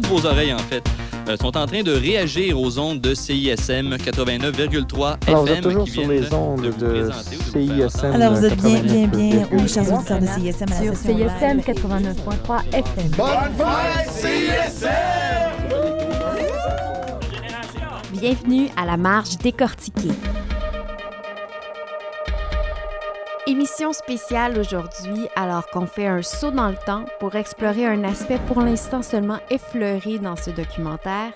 toutes vos oreilles, en fait, euh, sont en train de réagir aux ondes de CISM 89,3 Alors, vous êtes FM. toujours qui sur les ondes de CISM. Alors, vous êtes bien, bien, bien, 89,3. oui, chers auditeurs de CISM, à la Sur CISM live. 89.3 FM. Bienvenue à la marge décortiquée. Émission spéciale aujourd'hui alors qu'on fait un saut dans le temps pour explorer un aspect pour l'instant seulement effleuré dans ce documentaire,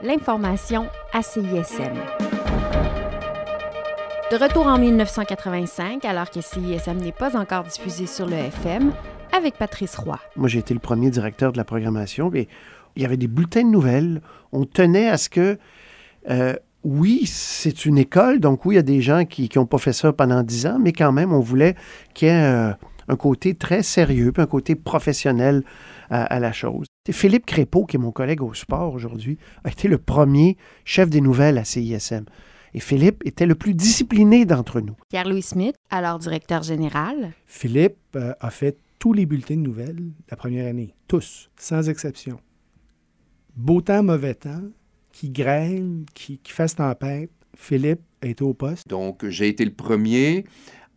l'information à CISM. De retour en 1985 alors que CISM n'est pas encore diffusé sur le FM avec Patrice Roy. Moi, j'ai été le premier directeur de la programmation. Et il y avait des bulletins de nouvelles. On tenait à ce que, euh, oui, c'est une école, donc oui, il y a des gens qui n'ont pas fait ça pendant dix ans, mais quand même, on voulait qu'il y ait euh, un côté très sérieux, puis un côté professionnel à, à la chose. C'est Philippe Crépeau, qui est mon collègue au sport aujourd'hui, a été le premier chef des nouvelles à CISM. Et Philippe était le plus discipliné d'entre nous. Pierre-Louis Smith, alors directeur général. Philippe euh, a fait tous les bulletins de nouvelles la première année. Tous, sans exception. Beau temps, mauvais temps, qui grêle, qui, qui fasse tempête, Philippe été au poste. Donc, j'ai été le premier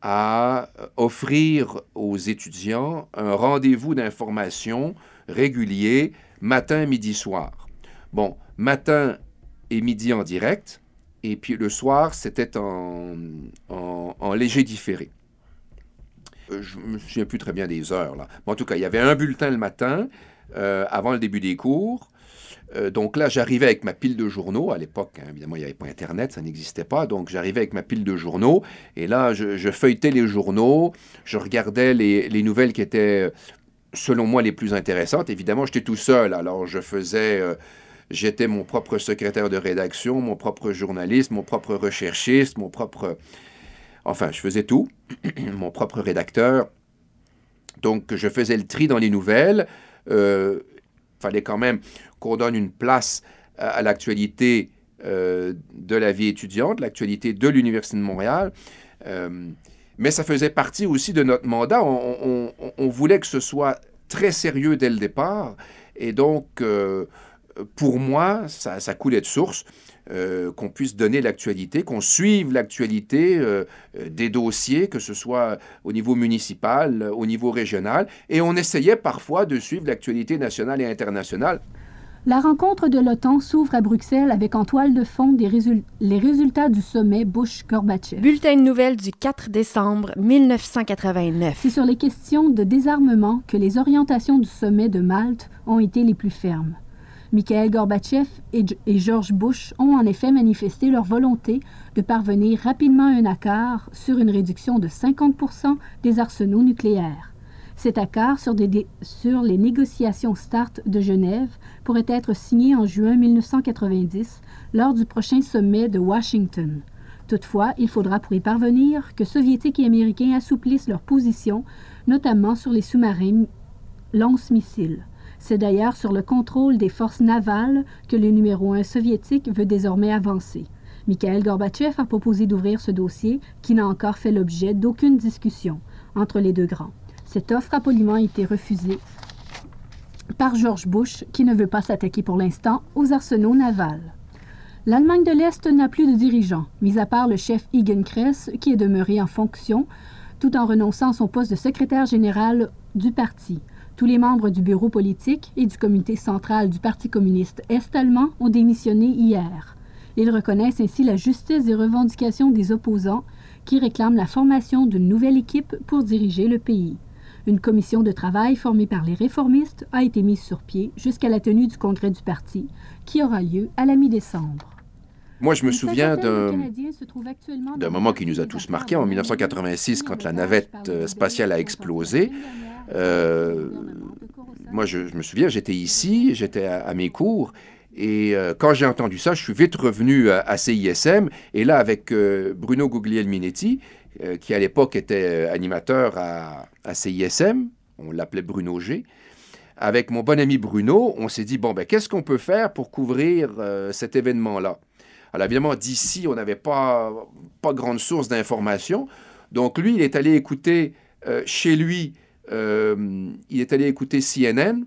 à offrir aux étudiants un rendez-vous d'information régulier, matin, midi, soir. Bon, matin et midi en direct, et puis le soir, c'était en, en, en léger différé. Euh, Je me souviens plus très bien des heures, là. Mais en tout cas, il y avait un bulletin le matin, euh, avant le début des cours. Euh, donc là, j'arrivais avec ma pile de journaux. À l'époque, hein, évidemment, il n'y avait pas Internet, ça n'existait pas. Donc j'arrivais avec ma pile de journaux. Et là, je, feuilletais les journaux. Je regardais les, les nouvelles qui étaient, selon moi, les plus intéressantes. Évidemment, j'étais tout seul. Alors je faisais... euh, J'étais mon propre secrétaire de rédaction, mon propre journaliste, mon propre recherchiste, mon propre... Enfin, je faisais tout. mon propre rédacteur. Donc, je faisais le tri dans les nouvelles. Euh, fallait quand même qu'on donne une place à, l'actualité euh, de la vie étudiante, l'actualité de l'Université de Montréal. Euh, mais ça faisait partie aussi de notre mandat. On, voulait que ce soit très sérieux dès le départ. Et donc, euh, pour moi, ça coulait de source. Euh, qu'on puisse donner l'actualité, qu'on suive l'actualité euh, euh, des dossiers, que ce soit au niveau municipal, au niveau régional, et on essayait parfois de suivre l'actualité nationale et internationale. La rencontre de l'OTAN s'ouvre à Bruxelles avec en toile de fond des résul- les résultats du sommet Bush-Gorbatchev. Bulletin de nouvelles du 4 décembre 1989. C'est sur les questions de désarmement que les orientations du sommet de Malte ont été les plus fermes. Mikhail Gorbatchev et, George Bush ont en effet manifesté leur volonté de parvenir rapidement à un accord sur une réduction de 50% des arsenaux nucléaires. Cet accord sur, sur les négociations START de Genève pourrait être signé en juin 1990 lors du prochain sommet de Washington. Toutefois, il faudra pour y parvenir que Soviétiques et Américains assouplissent leur position, notamment sur les sous-marins lance-missiles. C'est d'ailleurs sur le contrôle des forces navales que le numéro 1 soviétique veut désormais avancer. Mikhail Gorbatchev a proposé d'ouvrir ce dossier qui n'a encore fait l'objet d'aucune discussion entre les deux grands. Cette offre a poliment été refusée par George Bush qui ne veut pas s'attaquer pour l'instant aux arsenaux navals. L'Allemagne de l'Est n'a plus de dirigeant, mis à part le chef Kress qui est demeuré en fonction tout en renonçant à son poste de secrétaire général du parti. Tous les membres du bureau politique et du comité central du Parti communiste est-allemand ont démissionné hier. Ils reconnaissent ainsi la justice des revendications des opposants qui réclament la formation d'une nouvelle équipe pour diriger le pays. Une commission de travail formée par les réformistes a été mise sur pied jusqu'à la tenue du congrès du parti, qui aura lieu à la mi-décembre. Moi, je me souviens d'un moment qui nous a tous marqués en affaires 1986 quand la navette spatiale a explosé. Euh, moi, je, me souviens, j'étais ici, j'étais à, mes cours, et euh, quand j'ai entendu ça, je suis vite revenu à, CISM, et là, avec euh, Bruno Guglielminetti, euh, qui à l'époque était animateur à, à CISM, on l'appelait Bruno G, avec mon bon ami Bruno, on s'est dit, bon, ben, qu'est-ce qu'on peut faire pour couvrir cet événement-là? Alors évidemment, d'ici, on n'avait pas, pas grande source d'information. Donc lui, il est allé écouter chez lui, euh, il est allé écouter CNN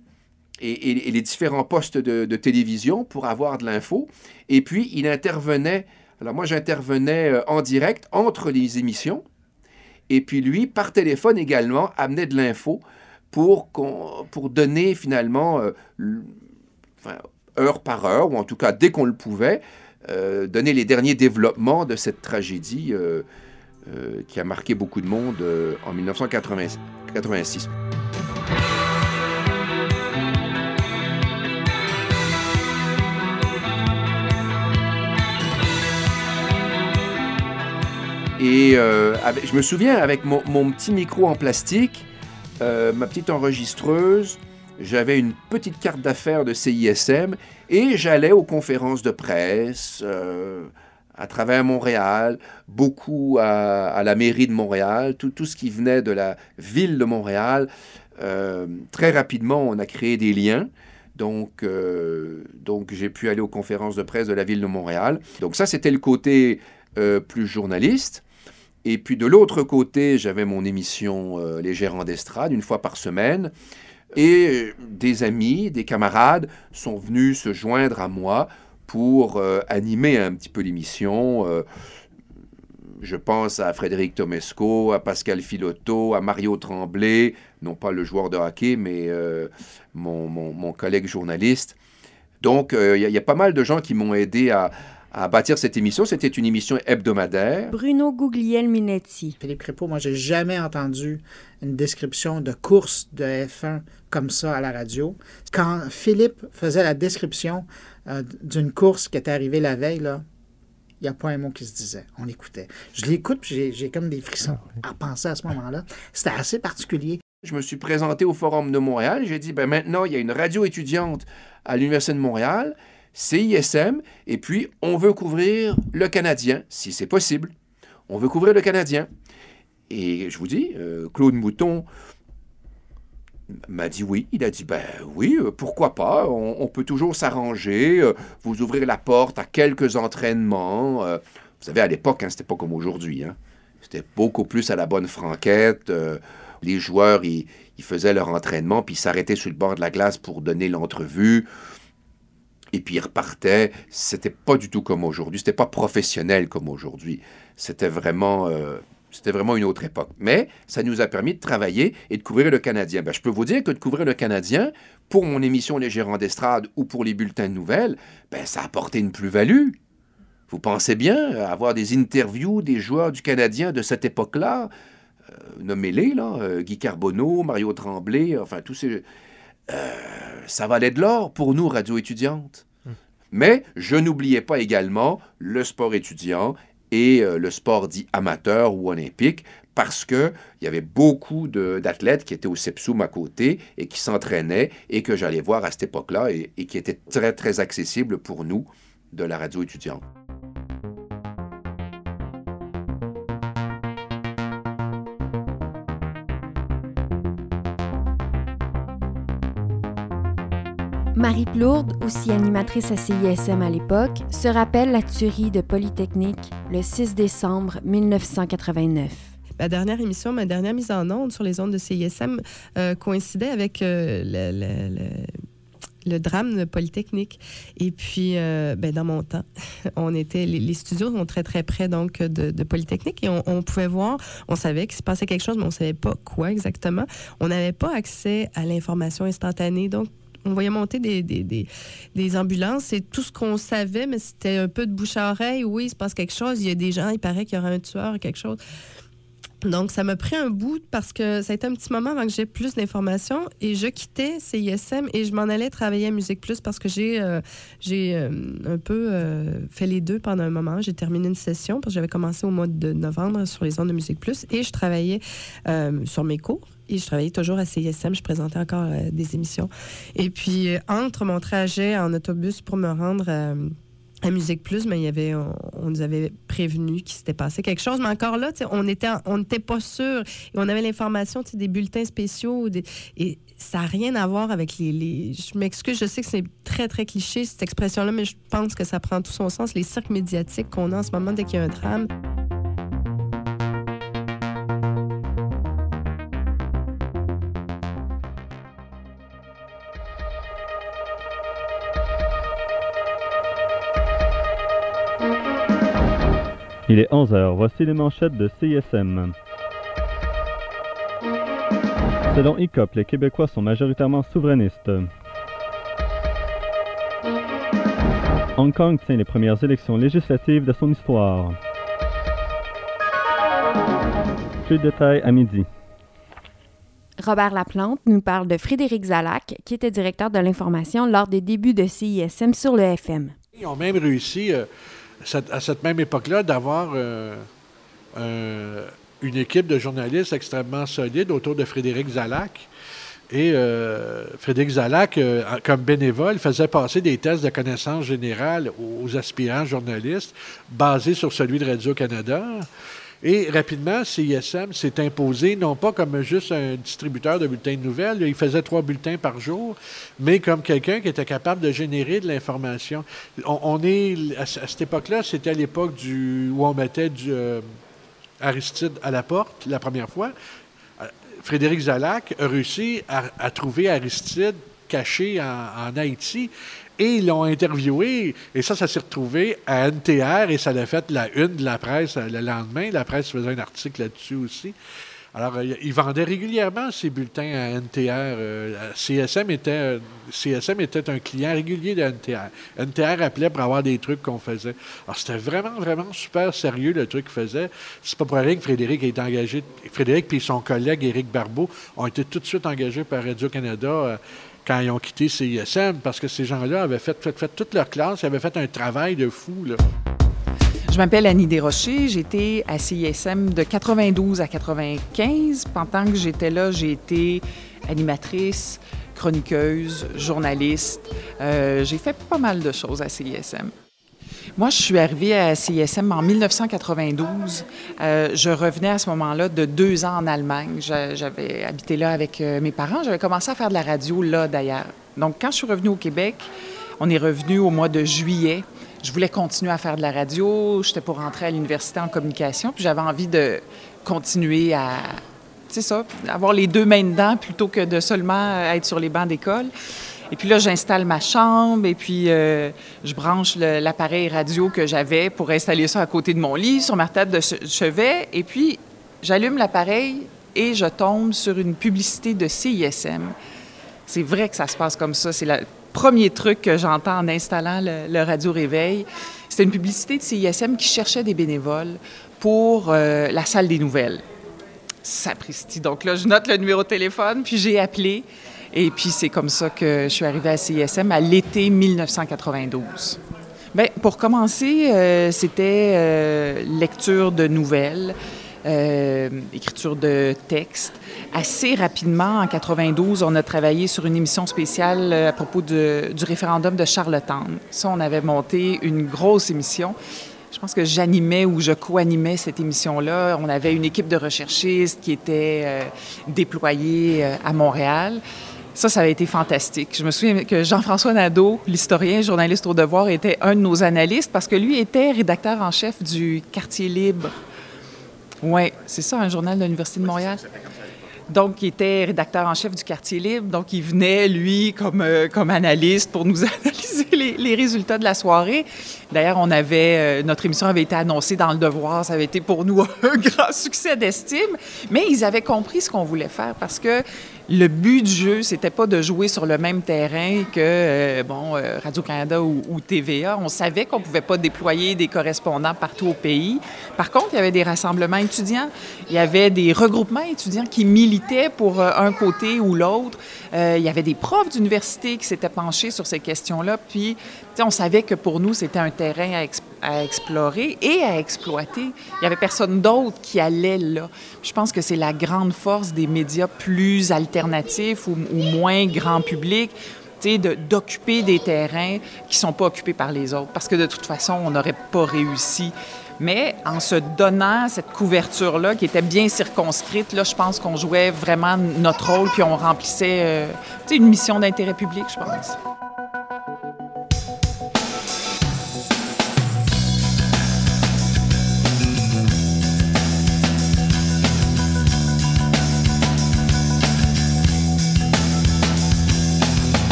et, les différents postes de, télévision pour avoir de l'info. Et puis, il intervenait, alors moi j'intervenais euh, en direct entre les émissions, et puis lui, par téléphone également, amenait de l'info pour, pour donner finalement, euh, heure par heure, ou en tout cas dès qu'on le pouvait, donner les derniers développements de cette tragédie euh, qui a marqué beaucoup de monde euh, en 1986. Et euh, je me souviens, avec mon, petit micro en plastique, ma petite enregistreuse, j'avais une petite carte d'affaires de CISM et j'allais aux conférences de presse à travers Montréal, beaucoup à, la mairie de Montréal, tout, ce qui venait de la ville de Montréal. Euh, très rapidement, on a créé des liens. Donc, euh, donc j'ai pu aller aux conférences de presse de la ville de Montréal. Donc ça, c'était le côté euh, plus journaliste. Et puis de l'autre côté, j'avais mon émission euh, Les Gérants d'estrade, une fois par semaine. Et des amis, des camarades sont venus se joindre à moi pour euh, animer un petit peu l'émission. Euh, je pense à Frédéric Tomesco, à Pascal Filotto, à Mario Tremblay, non pas le joueur de hockey, mais euh, mon, mon- mon collègue journaliste. Donc, euh, il y, a- il y a pas mal de gens qui m'ont aidé à, à bâtir cette émission. C'était une émission hebdomadaire. Bruno Guglielminetti. Philippe Crépeau, moi, j'ai jamais entendu une description de course de F1 comme ça à la radio. Quand Philippe faisait la description euh, d'une course qui était arrivée la veille, là, il n'y a pas un mot qui se disait. On écoutait. Je l'écoute, puis j'ai- comme des frissons à penser à ce moment-là. C'était assez particulier. Je me suis présenté au Forum de Montréal. J'ai dit, ben maintenant, il y a une radio étudiante à l'Université de Montréal, CISM, et puis on veut couvrir le Canadien, si c'est possible. On veut couvrir le Canadien. Et je vous dis, euh, Claude Mouton m'a dit oui. Il a dit, ben oui, euh, pourquoi pas, on, peut toujours s'arranger, euh, vous ouvrir la porte à quelques entraînements. euh. vous savez, à l'époque, hein, c'était pas comme aujourd'hui. hein. C'était beaucoup plus à la bonne franquette. les joueurs, ils, faisaient leur entraînement, puis ils s'arrêtaient sur le bord de la glace pour donner l'entrevue. Et puis ils repartaient. C'était pas du tout comme aujourd'hui. C'était pas professionnel comme aujourd'hui. C'était vraiment, c'était vraiment une autre époque. Mais ça nous a permis de travailler et de couvrir le Canadien. Ben, je peux vous dire que de couvrir le Canadien, pour mon émission Les Gérants d'estrade ou pour les bulletins de nouvelles, ben, ça a apporté une plus-value. Vous pensez bien avoir des interviews des joueurs du Canadien de cette époque-là, euh, nommez-les, là, euh, Guy Carbonneau, Mario Tremblay, enfin tous ces... euh, ça valait de l'or pour nous, radio étudiante. Mais je n'oubliais pas également le sport étudiant et euh, le sport dit amateur ou olympique, parce qu'il y avait beaucoup d'athlètes qui étaient au Sepsum à côté et qui s'entraînaient et que j'allais voir à cette époque-là et qui étaient très, très accessibles pour nous de la radio étudiante. Marie Plourde, aussi animatrice à CISM à l'époque, se rappelle la tuerie de Polytechnique le 6 décembre 1989. Ma dernière émission, ma dernière mise en onde sur les ondes de CISM euh, coïncidait avec euh, le, drame de Polytechnique. Et puis, euh, ben, dans mon temps, on était, les, studios sont très, très près donc, de, de Polytechnique et on, on pouvait voir, on savait qu'il se passait quelque chose, mais on ne savait pas quoi exactement. On n'avait pas accès à l'information instantanée. Donc, on voyait monter des, ambulances. C'est tout ce qu'on savait, mais c'était un peu de bouche à oreille. Oui, il se passe quelque chose. Il y a des gens, il paraît qu'il y aura un tueur, quelque chose. Donc, ça m'a pris un bout parce que ça a été un petit moment avant que j'ai plus d'informations et je quittais CISM et je m'en allais travailler à Musique Plus parce que j'ai euh, euh, un peu euh, fait les deux pendant un moment. J'ai terminé une session parce que j'avais commencé au mois de novembre sur les ondes de Musique Plus et je travaillais sur mes cours. Et je travaillais toujours à CISM, je présentais encore euh, des émissions. Et puis, euh, entre mon trajet en autobus pour me rendre euh, à Musique Plus, mais il y avait, on, nous avait prévenu qu'il s'était passé quelque chose. Mais encore là, on était, on n'était pas sûr. Et on avait l'information, des bulletins spéciaux. Et ça n'a rien à voir avec les. les- je m'excuse, je sais que c'est très, très cliché, cette expression-là, mais je pense que ça prend tout son sens. Les cirques médiatiques qu'on a en ce moment dès qu'il y a un drame. Il est 11h. Voici les manchettes de CISM. Selon ICOP, les Québécois sont majoritairement souverainistes. Hong Kong tient les premières élections législatives de son histoire. Plus de détails à midi. Robert Laplante nous parle de Frédéric Zalac, qui était directeur de l'information lors des débuts de CISM sur le FM. Ils ont même réussi, euh, à cette même époque-là, d'avoir euh, un- une équipe de journalistes extrêmement solide autour de Frédéric Zalac. Et euh, Frédéric Zalac, euh, comme bénévole, faisait passer des tests de connaissances générales aux aspirants journalistes basés sur celui de Radio-Canada. Et rapidement, CISM s'est imposé, non pas comme juste un distributeur de bulletins de nouvelles, il faisait trois bulletins par jour, mais comme quelqu'un qui était capable de générer de l'information. On, est, à, ce- à cette époque-là, c'était à l'époque où on mettait euh, Aristide à la porte la première fois. Euh, Frédéric Zalac a réussi à, trouver Aristide caché en Haïti et ils l'ont interviewé. Et ça, ça s'est retrouvé à NTR et ça l'a fait la une de la presse euh, le lendemain. La presse faisait un article là-dessus aussi. Alors, euh, ils vendaient régulièrement ces bulletins à NTR. euh, CSM, était, CSM était un client régulier de NTR. NTR appelait pour avoir des trucs qu'on faisait. Alors, c'était vraiment, vraiment super sérieux le truc qu'ils faisaient. C'est pas pour rien que Frédéric été engagé. Frédéric et son collègue Éric Barbeau ont été tout de suite engagés par Radio-Canada. Quand ils ont quitté CISM, parce que ces gens-là avaient fait, toute leur classe, ils avaient fait un travail de fou. Je m'appelle Annie Desrochers. J'étais à CISM de 92 à 95. Pendant que j'étais là, j'ai été animatrice, chroniqueuse, journaliste. Euh, j'ai fait pas mal de choses à CISM. Moi, je suis arrivée à CISM en 1992. Euh, je revenais à ce moment-là de deux ans en Allemagne. J'a- J'avais habité là avec euh, mes parents. J'avais commencé à faire de la radio là, d'ailleurs. Donc, quand je suis revenue au Québec, on est revenu au mois de juillet. Je voulais continuer à faire de la radio. J'étais pour rentrer à l'université en communication. Puis j'avais envie de continuer à, c'est ça, avoir les deux mains dedans plutôt que de seulement être sur les bancs d'école. Et puis là, j'installe ma chambre et puis euh, je branche l'appareil radio que j'avais pour installer ça à côté de mon lit, sur ma table de che- chevet. Et puis, j'allume l'appareil et je tombe sur une publicité de CISM. C'est vrai que ça se passe comme ça. C'est le premier truc que j'entends en installant le, le radio réveil. C'était une publicité de CISM qui cherchait des bénévoles pour euh, la salle des nouvelles. Sapristi. Donc là, je note le numéro de téléphone, puis j'ai appelé. Et puis c'est comme ça que je suis arrivée à CISM à l'été 1992. Bien, pour commencer, euh, c'était euh, lecture de nouvelles, euh, écriture de textes. Assez rapidement, en 92, on a travaillé sur une émission spéciale à propos du référendum de Charlottetown. Ça, on avait monté une grosse émission. Je pense que j'animais ou je co-animais cette émission-là. On avait une équipe de recherchistes qui était déployée à Montréal. Ça, ça avait été fantastique. Je me souviens que Jean-François Nadeau, l'historien, journaliste au devoir, était un de nos analystes parce que lui était rédacteur en chef du Quartier libre. Oui, c'est ça, un journal de l'Université de Montréal. Donc, il était rédacteur en chef du Quartier libre. Donc, il venait, lui, comme, euh, comme analyste pour nous analyser les, les résultats de la soirée. D'ailleurs, on avait, euh, notre émission avait été annoncée dans Le Devoir. Ça avait été pour nous un grand succès d'estime. Mais ils avaient compris ce qu'on voulait faire parce que le but du jeu, c'était pas de jouer sur le même terrain que euh, bon euh, Radio-Canada ou, ou TVA. On savait qu'on pouvait pas déployer des correspondants partout au pays. Par contre, il y avait des rassemblements étudiants, il y avait des regroupements étudiants qui militaient pour euh, un côté ou l'autre. Il y avait des profs d'université qui s'étaient penchés sur ces questions-là. Puis, on savait que pour nous, c'était un terrain à, ex- à explorer et à exploiter. Il y avait personne d'autre qui allait là. Je pense que c'est la grande force des médias plus alternatifs ou, moins grand public, sais, de- d'occuper des terrains qui sont pas occupés par les autres. Parce que de toute façon, on n'aurait pas réussi. Mais en se donnant cette couverture-là, qui était bien circonscrite, là, je pense qu'on jouait vraiment notre rôle, puis on remplissait euh, une mission d'intérêt public, je pense.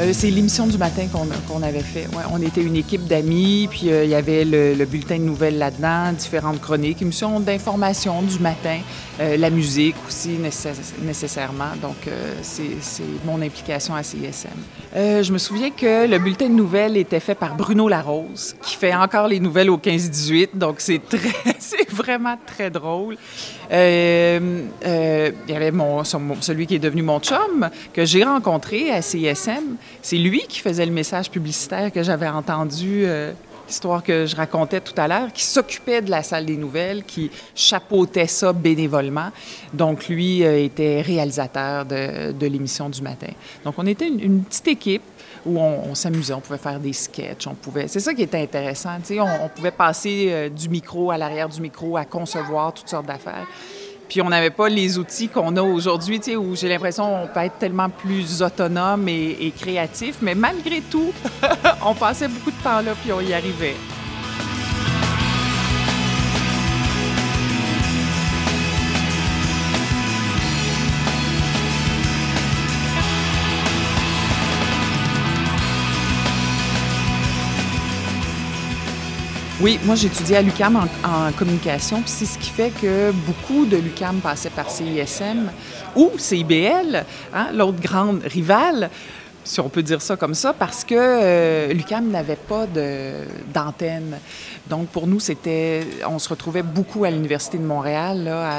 Euh, c'est l'émission du matin qu'on avait fait. On était une équipe d'amis, puis euh, il y avait le, le bulletin de nouvelles là-dedans, différentes chroniques, émission d'information du matin, euh, la musique aussi nécess- nécessairement. Donc, c'est mon implication à CISM. Je me souviens que le bulletin de nouvelles était fait par Bruno Larose, qui fait encore les nouvelles au 15-18, donc c'est vraiment très drôle. Il y avait mon, celui qui est devenu mon chum, que j'ai rencontré à CISM. C'est lui qui faisait le message publicitaire que j'avais entendu, euh, l'histoire que je racontais tout à l'heure, qui s'occupait de la salle des nouvelles, qui chapeautait ça bénévolement. Donc, lui euh, était réalisateur de, l'émission du matin. Donc, on était une, petite équipe où on, s'amusait, on pouvait faire des sketchs, on pouvait... C'est ça qui était intéressant, tu sais, on, on pouvait passer euh, du micro à l'arrière du micro à concevoir toutes sortes d'affaires. Puis on n'avait pas les outils qu'on a aujourd'hui, tu sais, où j'ai l'impression qu'on peut être tellement plus autonome et, et créatif, mais malgré tout, on passait beaucoup de temps là, puis on y arrivait. Oui, moi j'étudiais à l'UCAM en, communication, puis c'est ce qui fait que beaucoup de l'UCAM passaient par CISM ou CIBL, hein, l'autre grande rivale, si on peut dire ça comme ça, parce que euh, l'UCAM n'avait pas d'antenne. Donc pour nous, c'était, on se retrouvait beaucoup à l'Université de Montréal là,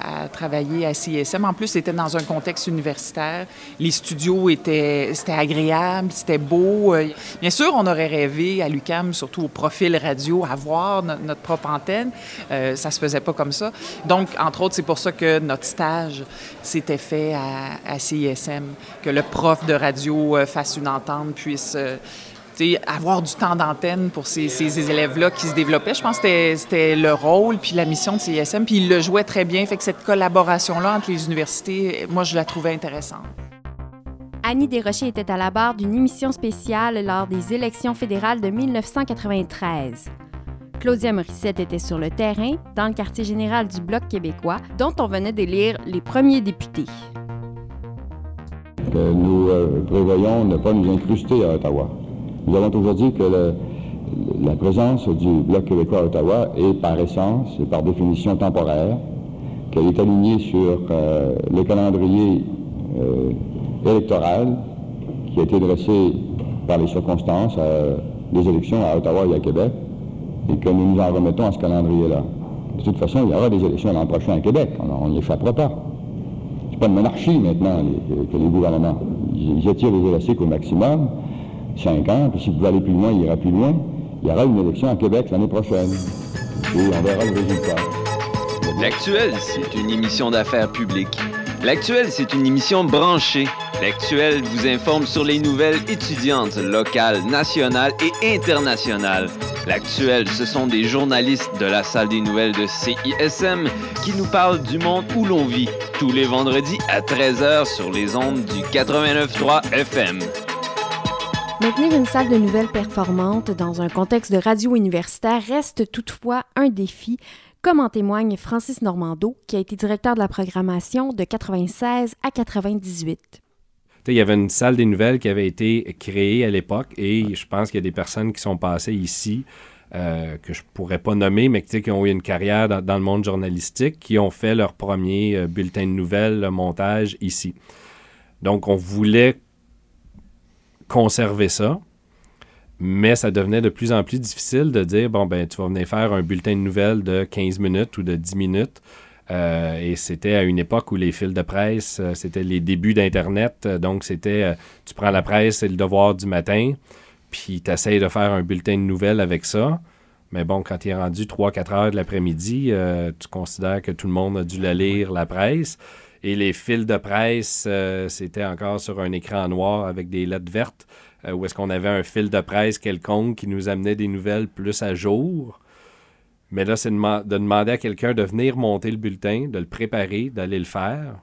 à, travailler à CISM. En plus, c'était dans un contexte universitaire. Les studios étaient, c'était agréable, c'était beau. Euh, Bien sûr, on aurait rêvé à l'UCAM, surtout au profil radio, avoir no- notre propre antenne. Euh, ça se faisait pas comme ça. Donc, entre autres, c'est pour ça que notre stage s'était fait à, à CISM, que le prof de radio euh, fasse une entente, puisse euh, avoir du temps d'antenne pour ces, élèves-là qui se développaient. Je pense que c'était- le rôle puis la mission de CISM, puis il le jouait très bien. Fait que cette collaboration-là entre les universités, moi, je la trouvais intéressante. Annie Desrochers était à la barre d'une émission spéciale lors des élections fédérales de 1993. Claudia Morissette était sur le terrain, dans le quartier général du Bloc québécois, dont on venait d'élire les premiers députés. Que nous euh, prévoyons ne pas nous incruster à Ottawa. Nous avons toujours dit que la présence du Bloc québécois à Ottawa est par essence et par définition temporaire, qu'elle est alignée sur euh, le calendrier euh, électoral qui a été dressé par les circonstances des élections à Ottawa et à Québec, et que nous nous en remettons à ce calendrier-là. De toute façon, il y aura des élections l'an prochain à Québec, on n'y échappera pas. C'est pas une monarchie maintenant les- que, les gouvernements. Ils, ils étirent les élastiques au maximum, cinq ans, puis s'ils pouvaient aller plus loin, il ira plus loin. Il y aura une élection à Québec l'année prochaine. Et on verra le résultat. L'actuel, c'est une émission d'affaires publiques. L'actuel, c'est une émission branchée. L'actuel vous informe sur les nouvelles étudiantes locales, nationales et internationales. L'actuel, ce sont des journalistes de la salle des nouvelles de CISM qui nous parlent du monde où l'on vit tous les vendredis à 13h sur les ondes du 89.3 FM. Maintenir une salle de nouvelles performante dans un contexte de radio universitaire reste toutefois un défi, comme en témoigne Francis Normando, qui a été directeur de la programmation de 96 à 98. Tu sais, Il y avait une salle des nouvelles qui avait été créée à l'époque et je pense qu'il y a des personnes qui sont passées ici euh, que je pourrais pas nommer, mais qui ont eu une carrière dans, dans le monde journalistique, qui ont fait leur premier euh, bulletin de nouvelles, le montage ici. Donc, on voulait conserver ça, mais ça devenait de plus en plus difficile de dire, bon, ben, tu vas venir faire un bulletin de nouvelles de 15 minutes ou de 10 minutes. Euh, et c'était à une époque où les fils de presse, euh, c'était les débuts d'Internet. Donc, c'était, euh, tu prends la presse, c'est le devoir du matin, puis tu essayes de faire un bulletin de nouvelles avec ça. Mais bon, quand il est rendu 3-4 heures de l'après-midi, tu considères que tout le monde a dû la lire, la presse. Et les fils de presse, c'était encore sur un écran noir avec des lettres vertes, euh, où est-ce qu'on avait un fil de presse quelconque qui nous amenait des nouvelles plus à jour. Mais là, c'est de, dema- de demander à quelqu'un de venir monter le bulletin, de le préparer, d'aller le faire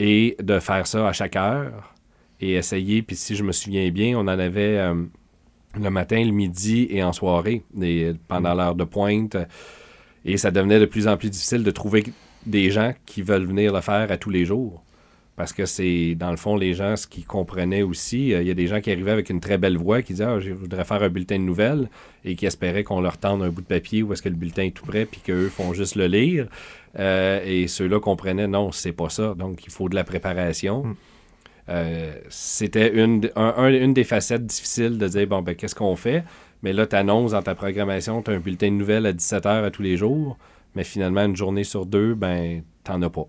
et de faire ça à chaque heure et essayer. Puis si je me souviens bien, on en avait euh, le matin, le midi et en soirée, pendant l'heure de pointe. Et ça devenait de plus en plus difficile de trouver des gens qui veulent venir le faire à tous les jours. Parce que c'est, dans le fond, les gens, ce qu'ils comprenaient aussi, euh, il y a des gens qui arrivaient avec une très belle voix, qui disaient ah, je voudrais faire un bulletin de nouvelles, et qui espéraient qu'on leur tende un bout de papier où est-ce que le bulletin est tout prêt, puis qu'eux font juste le lire. Euh, et ceux-là comprenaient non, c'est pas ça. Donc, il faut de la préparation. Euh, c'était une, un- un- une des facettes difficiles de dire bon, ben, qu'est-ce qu'on fait? Mais là, tu annonces dans ta programmation, tu as un bulletin de nouvelles à 17h à tous les jours, mais finalement, une journée sur deux, ben, t'en as pas.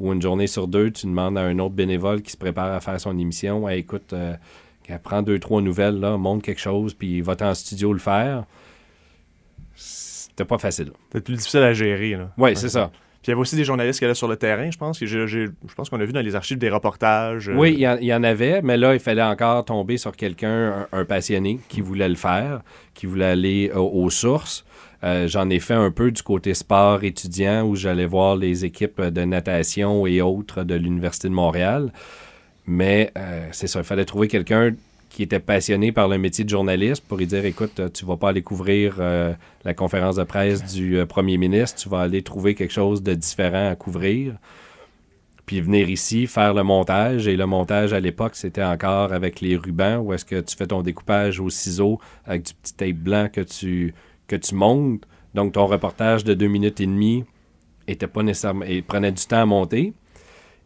Ou une journée sur deux, tu demandes à un autre bénévole qui se prépare à faire son émission Hey, écoute, euh, qu'elle prend deux, trois nouvelles, là, montre quelque chose, puis va en studio le faire. C'était pas facile. C'est plus difficile à gérer. Là. Ouais, c'est ça. Puis il y avait aussi des journalistes qui allaient sur le terrain, je pense. que j'ai- Je pense qu'on a vu dans les archives des reportages. euh, Oui, il y, y en avait, mais là, il fallait encore tomber sur quelqu'un, un, un passionné, qui voulait le faire, qui voulait aller euh, aux sources. Euh, J'en ai fait un peu du côté sport étudiant où j'allais voir les équipes de natation et autres de l'Université de Montréal. Mais euh, c'est ça, il fallait trouver quelqu'un qui était passionné par le métier de journaliste pour lui dire écoute, euh, tu vas pas aller couvrir euh, la conférence de presse du euh, premier ministre, tu vas aller trouver quelque chose de différent à couvrir puis venir ici, faire le montage. Et le montage, à l'époque, c'était encore avec les rubans, où est-ce que tu fais ton découpage au ciseau avec du petit tape blanc que tu, que tu montes. Donc, ton reportage de deux minutes et demie était pas nécessairement... prenait du temps à monter.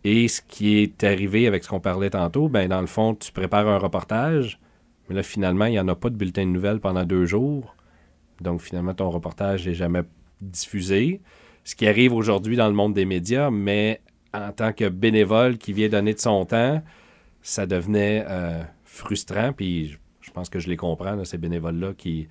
Et ce qui est arrivé avec ce qu'on parlait tantôt, ben dans le fond, tu prépares un reportage, mais là, finalement, il n'y en a pas de bulletin de nouvelles pendant deux jours. Donc, finalement, ton reportage n'est jamais diffusé. Ce qui arrive aujourd'hui dans le monde des médias, mais en tant que bénévole qui vient donner de son temps, ça devenait euh, frustrant. Puis je, pense que je les comprends, ces bénévoles-là qui,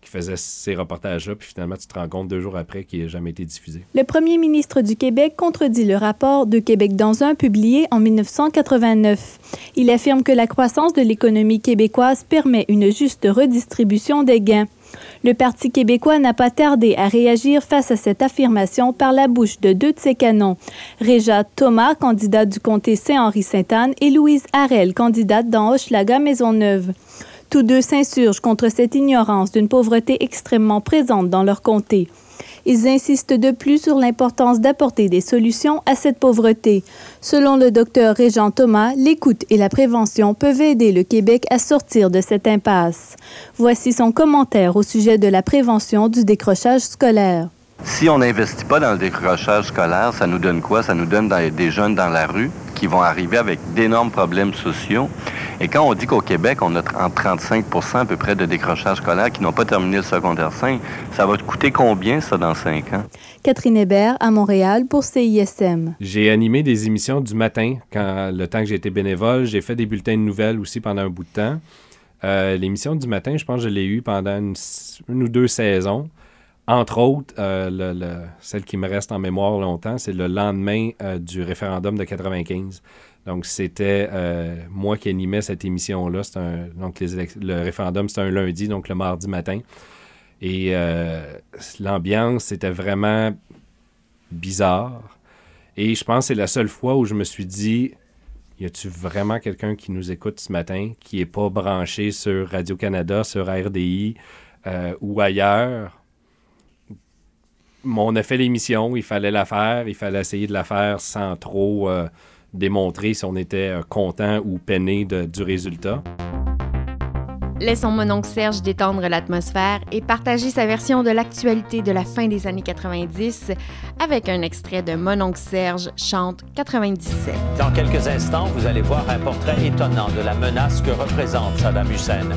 qui faisaient ces reportages-là. Puis finalement, tu te rends compte deux jours après qu'il n'a jamais été diffusé. Le premier ministre du Québec contredit le rapport de Québec dans un publié en 1989. Il affirme que la croissance de l'économie québécoise permet une juste redistribution des gains. Le Parti québécois n'a pas tardé à réagir face à cette affirmation par la bouche de deux de ses canons, Réja Thomas, candidate du comté Saint-Henri-Sainte-Anne, et Louise Harel, candidate dans Hochelaga-Maisonneuve. Tous deux s'insurgent contre cette ignorance d'une pauvreté extrêmement présente dans leur comté. Ils insistent de plus sur l'importance d'apporter des solutions à cette pauvreté. Selon le docteur Régent Thomas, l'écoute et la prévention peuvent aider le Québec à sortir de cette impasse. Voici son commentaire au sujet de la prévention du décrochage scolaire. Si on n'investit pas dans le décrochage scolaire, ça nous donne quoi? Ça nous donne des jeunes dans la rue qui vont arriver avec d'énormes problèmes sociaux. Et quand on dit qu'au Québec, on a tr- en 35% à peu près de décrochage scolaire qui n'ont pas terminé le secondaire 5, ça va te coûter combien, ça, dans 5 ans? Catherine Hébert à Montréal pour CISM. J'ai animé des émissions du matin quand le temps que j'ai été bénévole. J'ai fait des bulletins de nouvelles aussi pendant un bout de temps. Euh, L'émission du matin, je pense que je l'ai eue pendant une ou deux saisons. Entre autres, euh, le- le- celle qui me reste en mémoire longtemps, c'est le lendemain euh, du référendum de 95. Donc, c'était euh, moi qui animais cette émission-là. Donc, le référendum, c'était un lundi, donc le mardi matin. Et l'ambiance, c'était vraiment bizarre. Et je pense que c'est la seule fois où je me suis dit, y a-tu vraiment quelqu'un qui nous écoute ce matin, qui n'est pas branché sur Radio-Canada, sur RDI ou ailleurs? On a fait l'émission, il fallait la faire, il fallait essayer de la faire sans trop euh, démontrer si on était euh, content ou peiné de- du résultat. Laissons mon oncle Serge détendre l'atmosphère et partager sa version de l'actualité de la fin des années 90 avec un extrait de Mon oncle Serge chante 97. Dans quelques instants, vous allez voir un portrait étonnant de la menace que représente Saddam Hussein.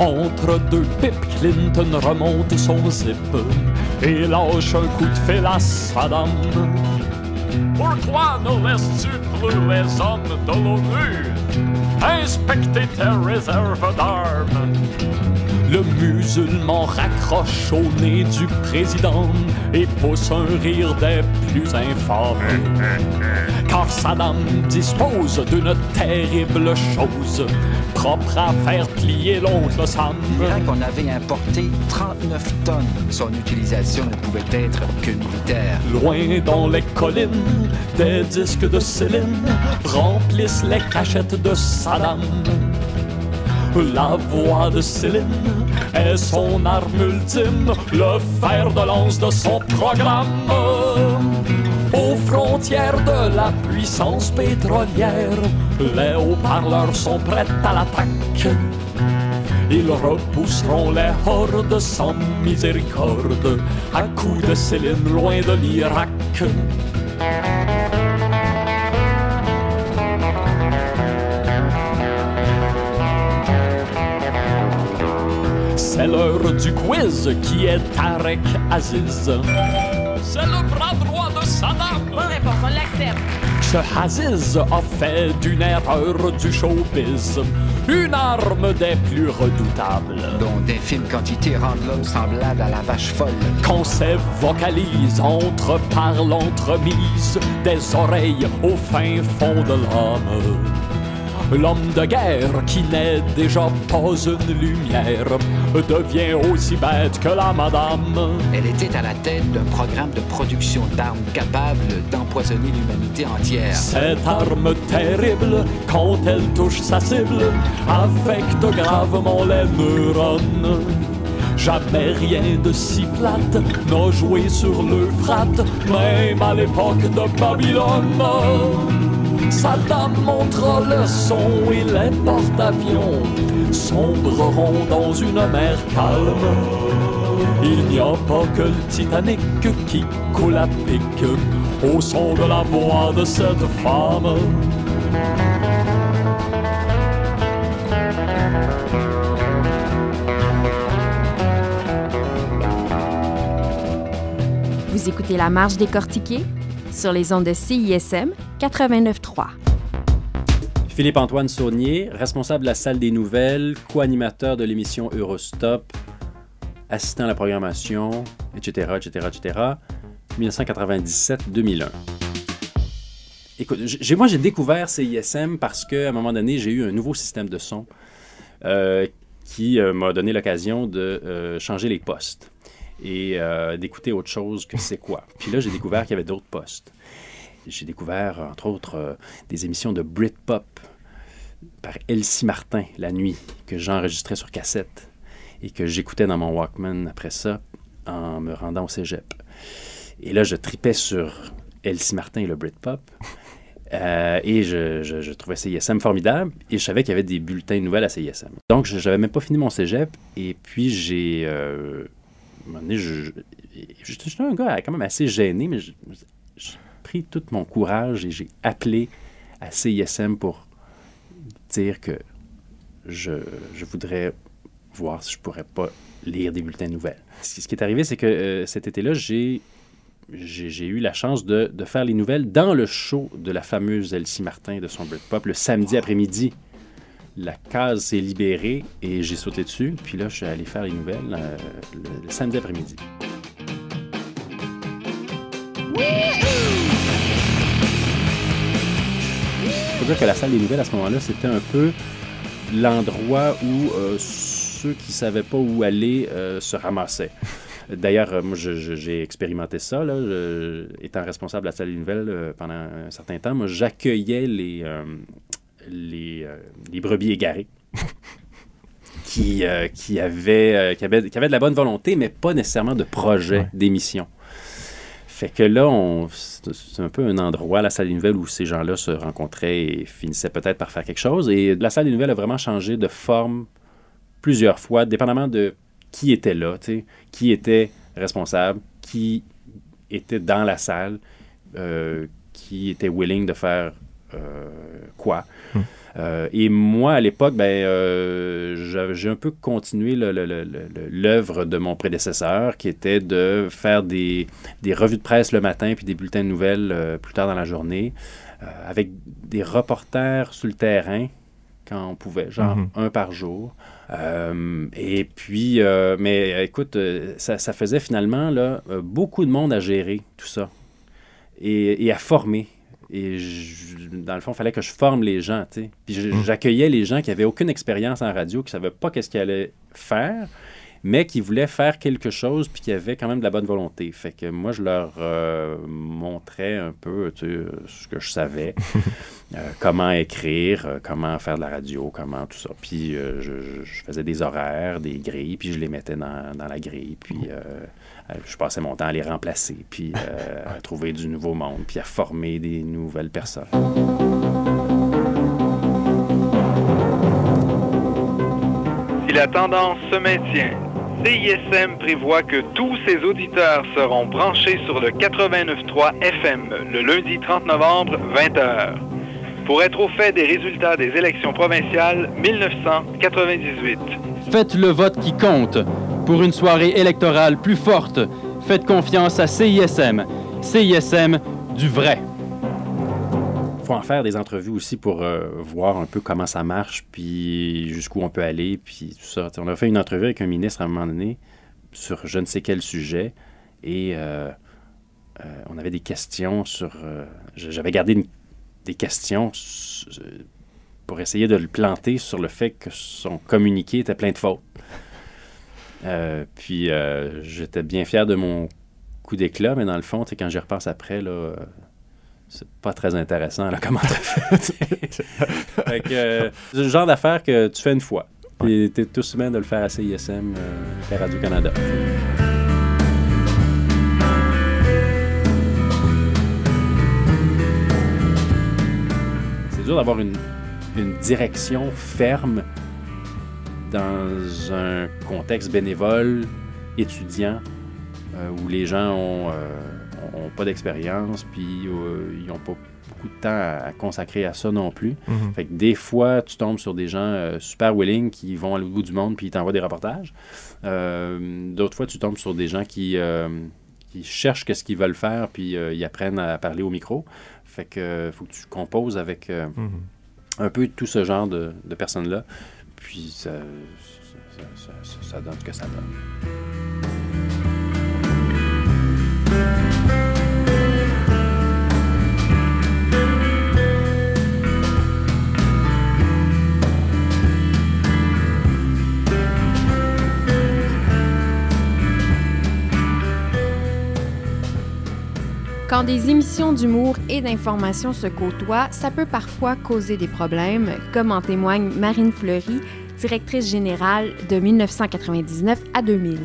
Entre deux pipes, Clinton remonte son zip et lâche un coup de fil à Saddam. Pourquoi ne laisses-tu plus les hommes de l'ONU? Inspecter tes réserves d'armes? Le musulman raccroche au nez du président et pousse un rire des plus infâmes. Car Saddam dispose d'une terrible chose, propre à faire plier l'oncle Sam. L'Irak en avait importé 39 tonnes. Son utilisation ne pouvait être que militaire. Loin dans les collines, des disques de Céline remplissent les cachettes de Saddam. La voix de Céline est son arme ultime, le fer de lance de son programme. Au front entière de la puissance pétrolière. Les haut-parleurs sont prêts à l'attaque. Ils repousseront les hordes sans miséricorde à coups de Céline loin de l'Irak. C'est l'heure du quiz qui est Tarek Aziz. C'est le bras droit de Saddam. Bonne réponse, on l'accepte. Ce Aziz a fait d'une erreur du showbiz une arme des plus redoutables. dont d'infimes quantités rendent l'homme semblable à la vache folle. Quand ses vocalises entre par l'entremise des oreilles au fin fond de l'âme. L'homme de guerre qui n'est déjà pas une lumière devient aussi bête que la madame. Elle était à la tête d'un programme de production d'armes capables d'empoisonner l'humanité entière. Cette arme terrible, quand elle touche sa cible, affecte gravement les neurones. Jamais rien de si plate n'a joué sur l'Euphrate, même à l'époque de Babylone. Saddam montre le son et les porte-avions sombreront dans une mer calme. Il n'y a pas que le Titanic qui coule à pic au son de la voix de cette femme. Vous écoutez La Marche décortiquée sur les ondes de CISM 89.3. Philippe-Antoine Saunier, responsable de la salle des nouvelles, co-animateur de l'émission Eurostop, assistant à la programmation, etc., etc., etc., 1997-2001. Écoute, moi, j'ai découvert CISM parce qu'à un moment donné, j'ai eu un nouveau système de son euh, qui euh, m'a donné l'occasion de euh, changer les postes et d'écouter autre chose que c'est quoi. Puis là, j'ai découvert qu'il y avait d'autres postes. J'ai découvert, entre autres, euh, des émissions de Britpop par Elsie Martin la nuit, que j'enregistrais sur cassette et que j'écoutais dans mon Walkman après ça en me rendant au cégep. Et là, je tripais sur Elsie Martin et le Britpop. Euh, et je, je- je trouvais CISM formidable et je savais qu'il y avait des bulletins de nouvelles à CISM. Donc, je n'avais même pas fini mon cégep et puis j'ai. euh, un moment donné, je- je- j'étais un gars quand même assez gêné, mais je- pris tout mon courage et j'ai appelé à CISM pour dire que je, je voudrais voir si je pourrais pas lire des bulletins de nouvelles. Ce qui, est arrivé, c'est que euh, cet été-là, j'ai j'ai j'ai eu la chance de, de faire les nouvelles dans le show de la fameuse Elsie Martin de son Britpop le samedi après-midi. La case s'est libérée et j'ai sauté dessus. Puis là, je suis allé faire les nouvelles euh, le, le samedi après-midi. Faut dire que la salle des nouvelles, à ce moment-là, c'était un peu l'endroit où euh, ceux qui ne savaient pas où aller euh, se ramassaient. D'ailleurs, euh, moi, j'ai expérimenté ça, là, je- étant responsable de la salle des nouvelles pendant un certain temps. Moi, j'accueillais les, les, les brebis égarées qui, euh, qui, avaient, euh, qui, avaient, qui avaient de la bonne volonté, mais pas nécessairement de projet d'émission. Fait que là, c'est un peu un endroit, la salle des nouvelles, où ces gens-là se rencontraient et finissaient peut-être par faire quelque chose. Et la salle des nouvelles a vraiment changé de forme plusieurs fois, dépendamment de qui était là, qui était responsable, qui était dans la salle, euh, qui était willing de faire euh, quoi. Euh, et moi, à l'époque, ben, euh, j'ai un peu continué l'œuvre de mon prédécesseur, qui était de faire des, des revues de presse le matin, puis des bulletins de nouvelles euh, plus tard dans la journée, avec des reporters sur le terrain, quand on pouvait, genre Mhm. un par jour. Euh, et puis, euh, mais écoute, ça, ça faisait finalement là, beaucoup de monde à gérer tout ça et, et à former. Et je- dans le fond, il fallait que je forme les gens, tu sais. Puis je- Mm. j'accueillais les gens qui n'avaient aucune expérience en radio, qui ne savaient pas qu'est-ce qu'ils allaient faire, mais qui voulaient faire quelque chose puis qui avaient quand même de la bonne volonté. Fait que moi, je leur euh, montrais un peu ce que je savais, euh, comment écrire, euh, comment faire de la radio, comment tout ça. Puis euh, je, faisais des horaires, des grilles, puis je les mettais dans, dans la grille. Puis je passais mon temps à les remplacer, puis euh, à trouver du nouveau monde, puis à former des nouvelles personnes. Si la tendance se maintient, CISM prévoit que tous ses auditeurs seront branchés sur le 89.3 FM le lundi 30 novembre, 20h, pour être au fait des résultats des élections provinciales 1998. Faites le vote qui compte. Pour une soirée électorale plus forte, faites confiance à CISM. CISM du vrai. Il faut en faire des entrevues aussi pour euh, voir un peu comment ça marche, puis jusqu'où on peut aller, puis tout ça. T'sais, on a fait une entrevue avec un ministre à un moment donné sur je ne sais quel sujet, et euh, euh, on avait des questions sur... euh, J'avais gardé une- des questions s- pour essayer de le planter sur le fait que son communiqué était plein de fautes. Euh, puis euh, j'étais bien fier de mon coup d'éclat, mais dans le fond, quand j'y repense après, là, euh, c'est pas très intéressant là, comment t'as fait. fait que, euh, c'est le genre d'affaire que tu fais une fois. Puis t'es tout semaine de le faire à CISM, euh, à Radio-Canada. Dur d'avoir une, une direction ferme dans un contexte bénévole, étudiant, euh, où les gens ont, euh, ont- pas d'expérience, puis euh, ils n'ont pas beaucoup de temps à, à consacrer à ça non plus. Mhm. Fait que des fois, tu tombes sur des gens euh, super willing qui vont à l'autre bout du monde puis ils t'envoient des reportages. D'autres fois, tu tombes sur des gens qui, qui cherchent qu'est-ce qu'ils veulent faire puis ils apprennent à parler au micro. Fait que euh, faut que tu composes avec euh, Mhm. un peu tout ce genre de, de personnes-là. Puis ça, ça, ça- ça- ça donne ce que ça donne. Quand des émissions d'humour et d'information se côtoient, ça peut parfois causer des problèmes, comme en témoigne Marine Fleury, directrice générale de 1999 à 2000.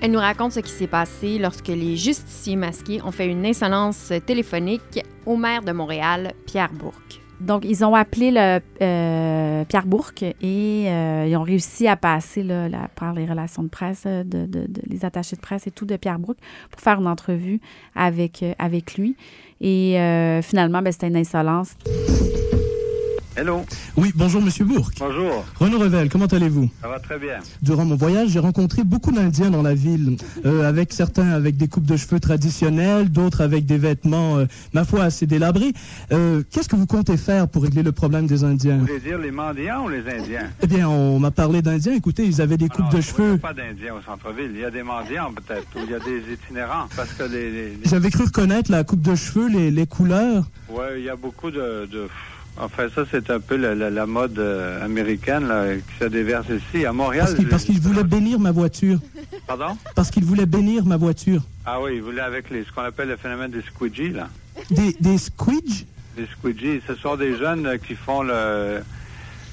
Elle nous raconte ce qui s'est passé lorsque les justiciers masqués ont fait une insolence téléphonique au maire de Montréal, Pierre Bourque. Donc, ils ont appelé euh, Pierre Bourque et euh, ils ont réussi à passer par les relations de presse, euh, de, les attachés de presse et tout de Pierre Bourque pour faire une entrevue avec, lui. Et finalement, ben, c'était une insolence. Hello. Oui, bonjour Monsieur Bourque. Bonjour. Renaud Revel, comment allez-vous? Ça va très bien. Durant mon voyage, j'ai rencontré beaucoup d'Indiens dans la ville, euh, avec certains avec des coupes de cheveux traditionnelles, d'autres avec des vêtements, euh, ma foi, assez délabrés. Euh, Qu'est-ce que vous comptez faire pour régler le problème des Indiens? Vous voulez dire les mendiants ou les Indiens? Eh bien, on m'a parlé d'Indiens. Écoutez, ils avaient des coupes de Il n'y cheveux. a pas d'Indiens au centre-ville. Il y a des mendiants peut-être, ou il y a des itinérants. Parce que les... les- les- J'avais cru reconnaître la coupe de cheveux, les, les couleurs. Ouais, il y a beaucoup de... de- Enfin, ça, c'est un peu la, la- la mode euh, américaine là, qui se déverse ici. À Montréal... Parce qu'ils voulaient bénir ma voiture. Pardon? Parce qu'ils voulaient bénir ma voiture. Ah oui, ils voulaient avec les, ce qu'on appelle le phénomène des squidgies, là. Des, des squidges? Les squidgies, ce sont des jeunes euh, qui font le...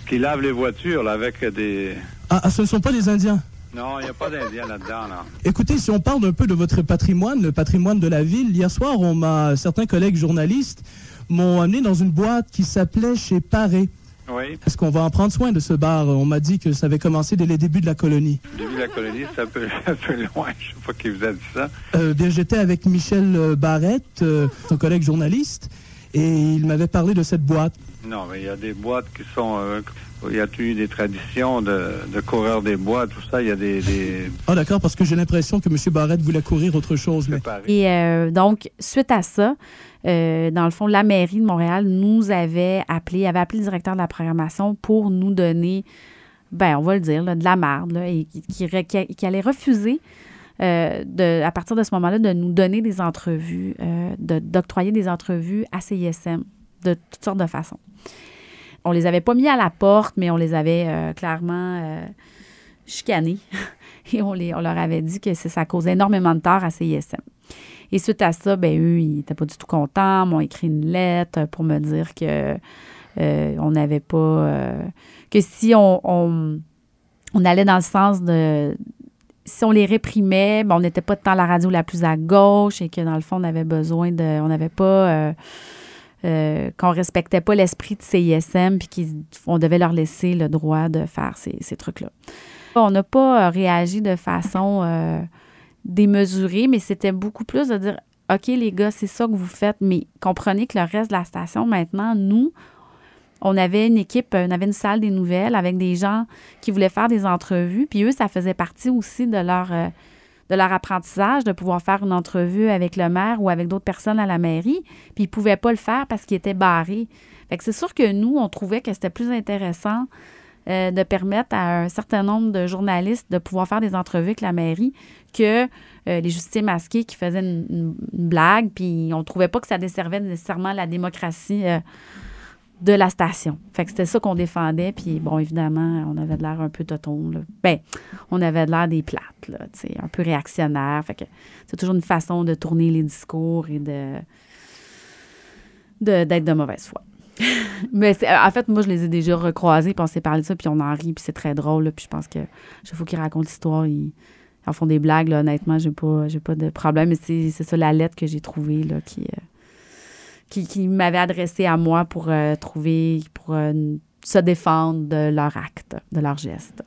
qui lavent les voitures, là, avec des... ah, ah, ce ne sont pas des Indiens. Non, il n'y a pas d'Indiens là-dedans, là. Écoutez, si on parle un peu de votre patrimoine, le patrimoine de la ville, hier soir, on m'a, certains collègues journalistes m'ont amené dans une boîte qui s'appelait chez Paré. Oui. Est-ce qu'on va en prendre soin de ce bar On m'a dit que ça avait commencé dès les débuts de la colonie. Le début de la colonie, c'est un peu, un peu loin. Je sais pas qui vous a dit ça. Euh, bien, j'étais avec Michel euh, Barrette, euh, son collègue journaliste, et il m'avait parlé de cette boîte. Non, mais il y a des boîtes qui sont... euh, il y a eu des traditions de, de coureurs des bois, tout ça. Il y a des... des... Ah d'accord, parce que j'ai l'impression que M. Barrette voulait courir autre chose. Mais... Et euh, donc, suite à ça, euh, dans le fond, la mairie de Montréal nous avait appelé, avait appelé le directeur de la programmation pour nous donner, ben, on va le dire, de la marde, là, et qui, allait refuser. euh, de, à partir de ce moment-là, de nous donner des entrevues, euh, de- d'octroyer des entrevues à CISM de toutes sortes de façons. On les avait pas mis à la porte, mais on les avait clairement chicanés. Et on, les, leur avait dit que ça, ça causait énormément de tort à CISM. Et suite à ça, ben eux, ils n'étaient pas du tout contents, m'ont écrit une lettre pour me dire que euh, on n'avait pas. euh, que si on, on, allait dans le sens de. Si on les réprimait, ben, on n'était pas tant la radio la plus à gauche et que dans le fond, on avait besoin de. On n'avait pas. euh, qu'on respectait pas l'esprit de CISM puis qu'on devait leur laisser le droit de faire ces, ces trucs-là. On n'a pas réagi de façon démesurée, mais c'était beaucoup plus de dire OK, les gars, c'est ça que vous faites, mais comprenez que le reste de la station, maintenant, nous, on avait une équipe, on avait une salle des nouvelles avec des gens qui voulaient faire des entrevues. Puis eux, ça faisait partie aussi de leur, euh, de leur apprentissage de pouvoir faire une entrevue avec le maire ou avec d'autres personnes à la mairie. Puis ils ne pouvaient pas le faire parce qu'ils étaient barrés. Fait c'est sûr que nous, on trouvait que c'était plus intéressant euh, de permettre à un certain nombre de journalistes de pouvoir faire des entrevues avec la mairie que euh, les justiciers masqués qui faisaient une, blague, puis on trouvait pas que ça desservait nécessairement la démocratie euh, de la station. Fait que c'était ça qu'on défendait, puis bon, évidemment, on avait de l'air un peu toton. Ben, on avait de l'air des plates, là, un peu réactionnaire. Fait que c'est toujours une façon de tourner les discours et de- d'être de mauvaise foi. Mais en fait, moi, je les ai déjà recroisés, puis on s'est parlé de ça, puis on en rit, puis c'est très drôle. puis je pense que chaque qu'ils racontent l'histoire, ils en font des blagues. Là, honnêtement, j'ai pas, pas de problème. Mais c'est ça la lettre que j'ai trouvée là, qui, euh, qui, qui m'avait adressée à moi pour euh, trouver, pour euh, se défendre de leur acte, de leur geste.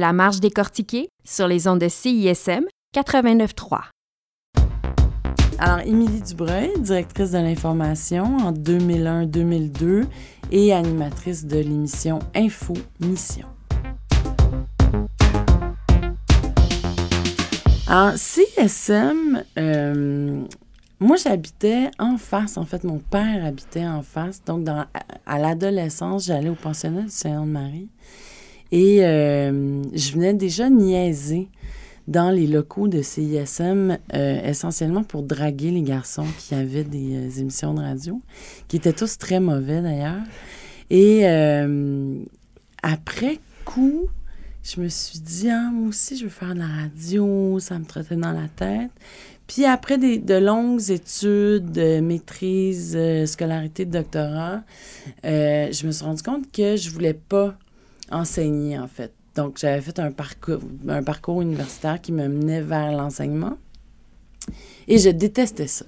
La Marche décortiquée sur les ondes de CISM 89.3. Alors, Émilie Dubreuil, directrice de l'information en 2001-2002 et animatrice de l'émission Info Mission. En CSM, euh, moi j'habitais en face. En fait, mon père habitait en face. Donc, dans, à l'adolescence, j'allais au pensionnat du Saint-Anne-Marie. Et euh, je venais déjà niaiser dans les locaux de CISM, euh, essentiellement pour draguer les garçons qui avaient des euh, émissions de radio, qui étaient tous très mauvais d'ailleurs. Et après coup, je me suis dit, ah, moi aussi, je veux faire de la radio, ça me trottait dans la tête. Puis après des, de longues études, de maîtrise, scolarité de doctorat, je me suis rendu compte que je voulais pas enseigner, en fait. Donc, j'avais fait un parcours, un parcours universitaire qui me menait vers l'enseignement. Et je détestais ça.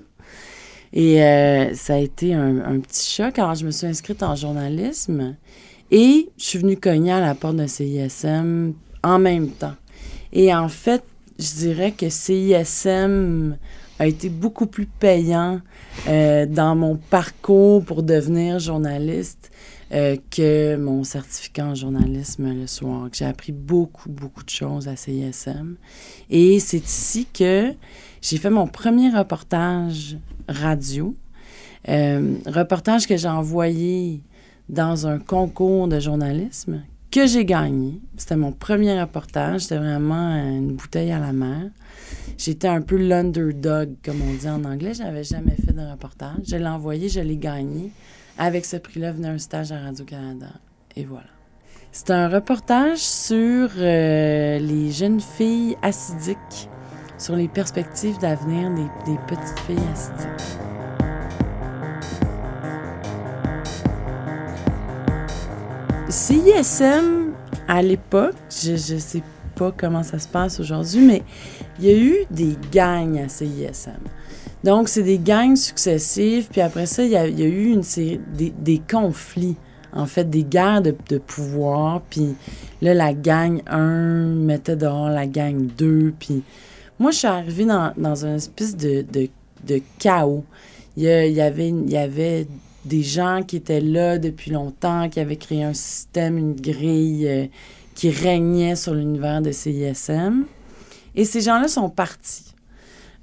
Et euh, ça a été un, petit choc. Alors, je me suis inscrite en journalisme et je suis venue cogner à la porte de CISM en même temps. Et en fait, je dirais que CISM a été beaucoup plus payant euh, dans mon parcours pour devenir journaliste euh, que mon certificat en journalisme le soir. J'ai appris beaucoup, beaucoup de choses à CISM. Et c'est ici que j'ai fait mon premier reportage radio. Euh, reportage que j'ai envoyé dans un concours de journalisme que j'ai gagné. C'était mon premier reportage. C'était vraiment une bouteille à la mer. J'étais un peu l'underdog, comme on dit en anglais. J'avais jamais fait de reportage. Je l'ai envoyé, je l'ai gagné. Avec ce prix-là, venait un stage à Radio-Canada. Et voilà. C'est un reportage sur euh, les jeunes filles acidiques, sur les perspectives d'avenir des, des petites filles acidiques. CISM, à l'époque, je ne sais pas comment ça se passe aujourd'hui, mais il y a eu des gangs à CISM. Donc, c'est des gangs successives, puis après ça, il y a, eu une série, des, conflits, en fait, des guerres de, pouvoir, puis là, la gang 1 mettait dehors la gang 2, puis moi, je suis arrivée dans, dans une espèce de, de, chaos. Il y, avait, y avait des gens qui étaient là depuis longtemps, qui avaient créé un système, une grille euh, qui régnait sur l'univers de CISM. Et ces gens-là sont partis.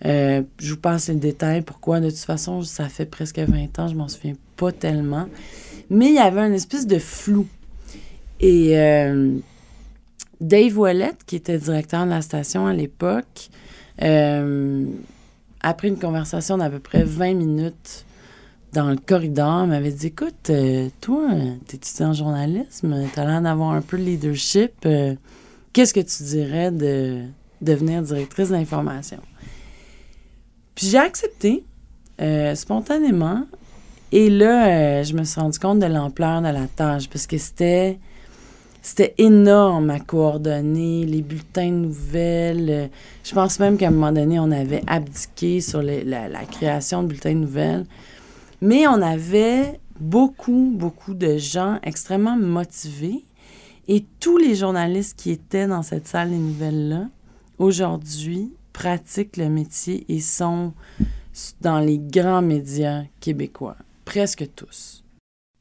Euh, je vous passe les détails. Pourquoi? De toute façon, ça fait presque 20 ans, je m'en souviens pas tellement. Mais il y avait une espèce de flou. Et euh, Dave Wallet, qui était directeur de la station à l'époque, euh, après une conversation d'à peu près 20 minutes dans le corridor, m'avait dit Écoute, toi, tu étudiant en journalisme, tu as l'air d'avoir un peu de leadership. Qu'est-ce que tu dirais de devenir directrice d'information? Puis j'ai accepté euh, spontanément. Et là, euh, je me suis rendu compte de l'ampleur de la tâche parce que c'était c'était énorme à coordonner, les bulletins de nouvelles. Je pense même qu'à un moment donné, on avait abdiqué sur la, création de bulletins de nouvelles. Mais on avait beaucoup, beaucoup de gens extrêmement motivés. Et tous les journalistes qui étaient dans cette salle des nouvelles-là, aujourd'hui, pratiquent le métier et sont dans les grands médias québécois, presque tous.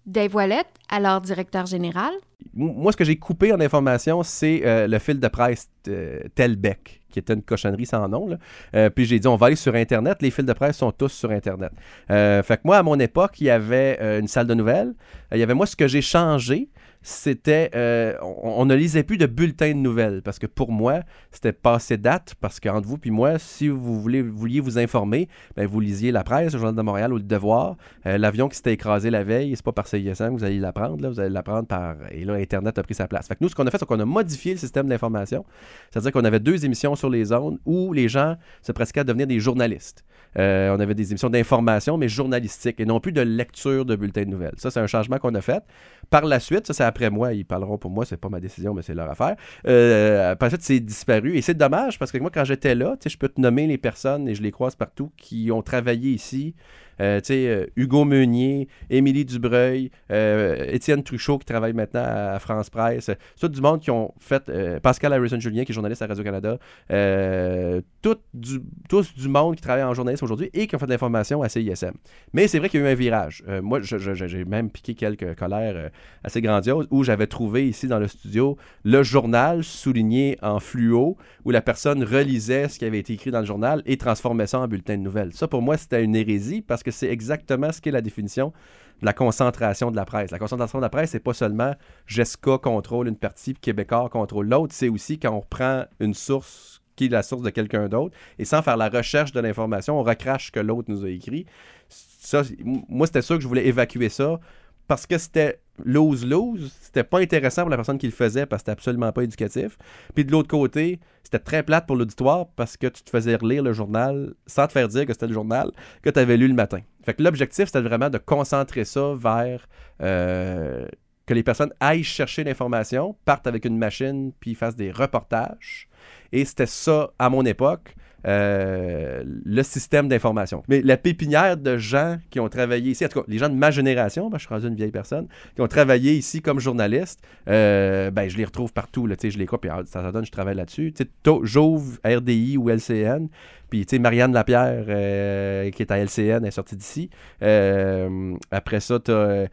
Dave Wallet, alors directeur général? Moi, ce que j'ai coupé en information, c'est euh, le fil de presse de Telbec, qui était une cochonnerie sans nom. Euh, puis j'ai dit, on va aller sur Internet. Les fils de presse sont tous sur Internet. Euh, fait que moi, à mon époque, il y avait euh, une salle de nouvelles. il y avait moi, ce que j'ai changé, c'était euh, on, ne lisait plus de bulletins de nouvelles parce que pour moi, c'était passé date parce qu'entre vous puis moi, si vous vouliez vous informer, ben, vous lisiez la presse, le Journal de Montréal ou le Devoir. Euh, L'avion qui s'était écrasé la veille, c'est pas par CISM que vous allez l'apprendre, là, vous allez l'apprendre par. Et là, Internet a pris sa place. Fait que nous, ce qu'on a fait, c'est qu'on a modifié le système d'information. C'est-à-dire qu'on avait deux émissions sur les zones où les gens se pratiquaient à devenir des journalistes. Euh, on avait des émissions d'information, mais journalistiques, et non plus de lecture de bulletins de nouvelles. Ça, c'est un changement qu'on a fait. Par la suite, ça, c'est après moi, ils parleront pour moi, c'est pas ma décision, mais c'est leur affaire. Euh, par la suite, c'est disparu, et c'est dommage, parce que moi, quand j'étais là, je peux te nommer les personnes, et je les croise partout, qui ont travaillé ici, Euh, tu sais, euh, Hugo Meunier, Émilie Dubreuil, euh, Étienne Truchot qui travaille maintenant à France Presse. Tout du monde qui ont fait. euh, Pascal Harrison-Julien qui est journaliste à Radio-Canada. Euh, tout du- tous du monde qui travaille en journalisme aujourd'hui et qui ont fait de l'information à CISM. Mais c'est vrai qu'il y a eu un virage. Euh, moi, j'ai même piqué quelques colères euh, assez grandioses où j'avais trouvé ici dans le studio le journal souligné en fluo où la personne relisait ce qui avait été écrit dans le journal et transformait ça en bulletin de nouvelles. Ça, pour moi, c'était une hérésie parce que c'est exactement ce qu'est la définition de la concentration de la presse. La concentration de la presse, c'est pas seulement Jessica contrôle une partie, puis Québécois contrôle l'autre, c'est aussi quand on reprend une source qui est la source de quelqu'un d'autre, et sans faire la recherche de l'information, on recrache ce que l'autre nous a écrit. Ça, moi, c'était sûr que je voulais évacuer ça parce que c'était lose-lose. C'était pas intéressant pour la personne qui le faisait parce que c'était absolument pas éducatif. Puis de l'autre côté, c'était très plate pour l'auditoire parce que tu te faisais relire le journal sans te faire dire que c'était le journal que tu avais lu le matin. Fait que l'objectif, c'était vraiment de concentrer ça vers euh, que les personnes aillent chercher l'information, partent avec une machine, puis fassent des reportages. Et c'était ça, à mon époque, euh, le système d'information. Mais la pépinière de gens qui ont travaillé ici, en tout cas, les gens de ma génération, que je suis rendu une vieille personne, qui ont travaillé ici comme journaliste, euh, ben, je les retrouve partout. Là, je les crois, puis ah, ça, ça donne, je travaille là-dessus. J'ouvre RDI ou LCN, puis tu sais, Marianne Lapierre, euh, qui est à LCN, est sortie d'ici. Euh, après ça, tu as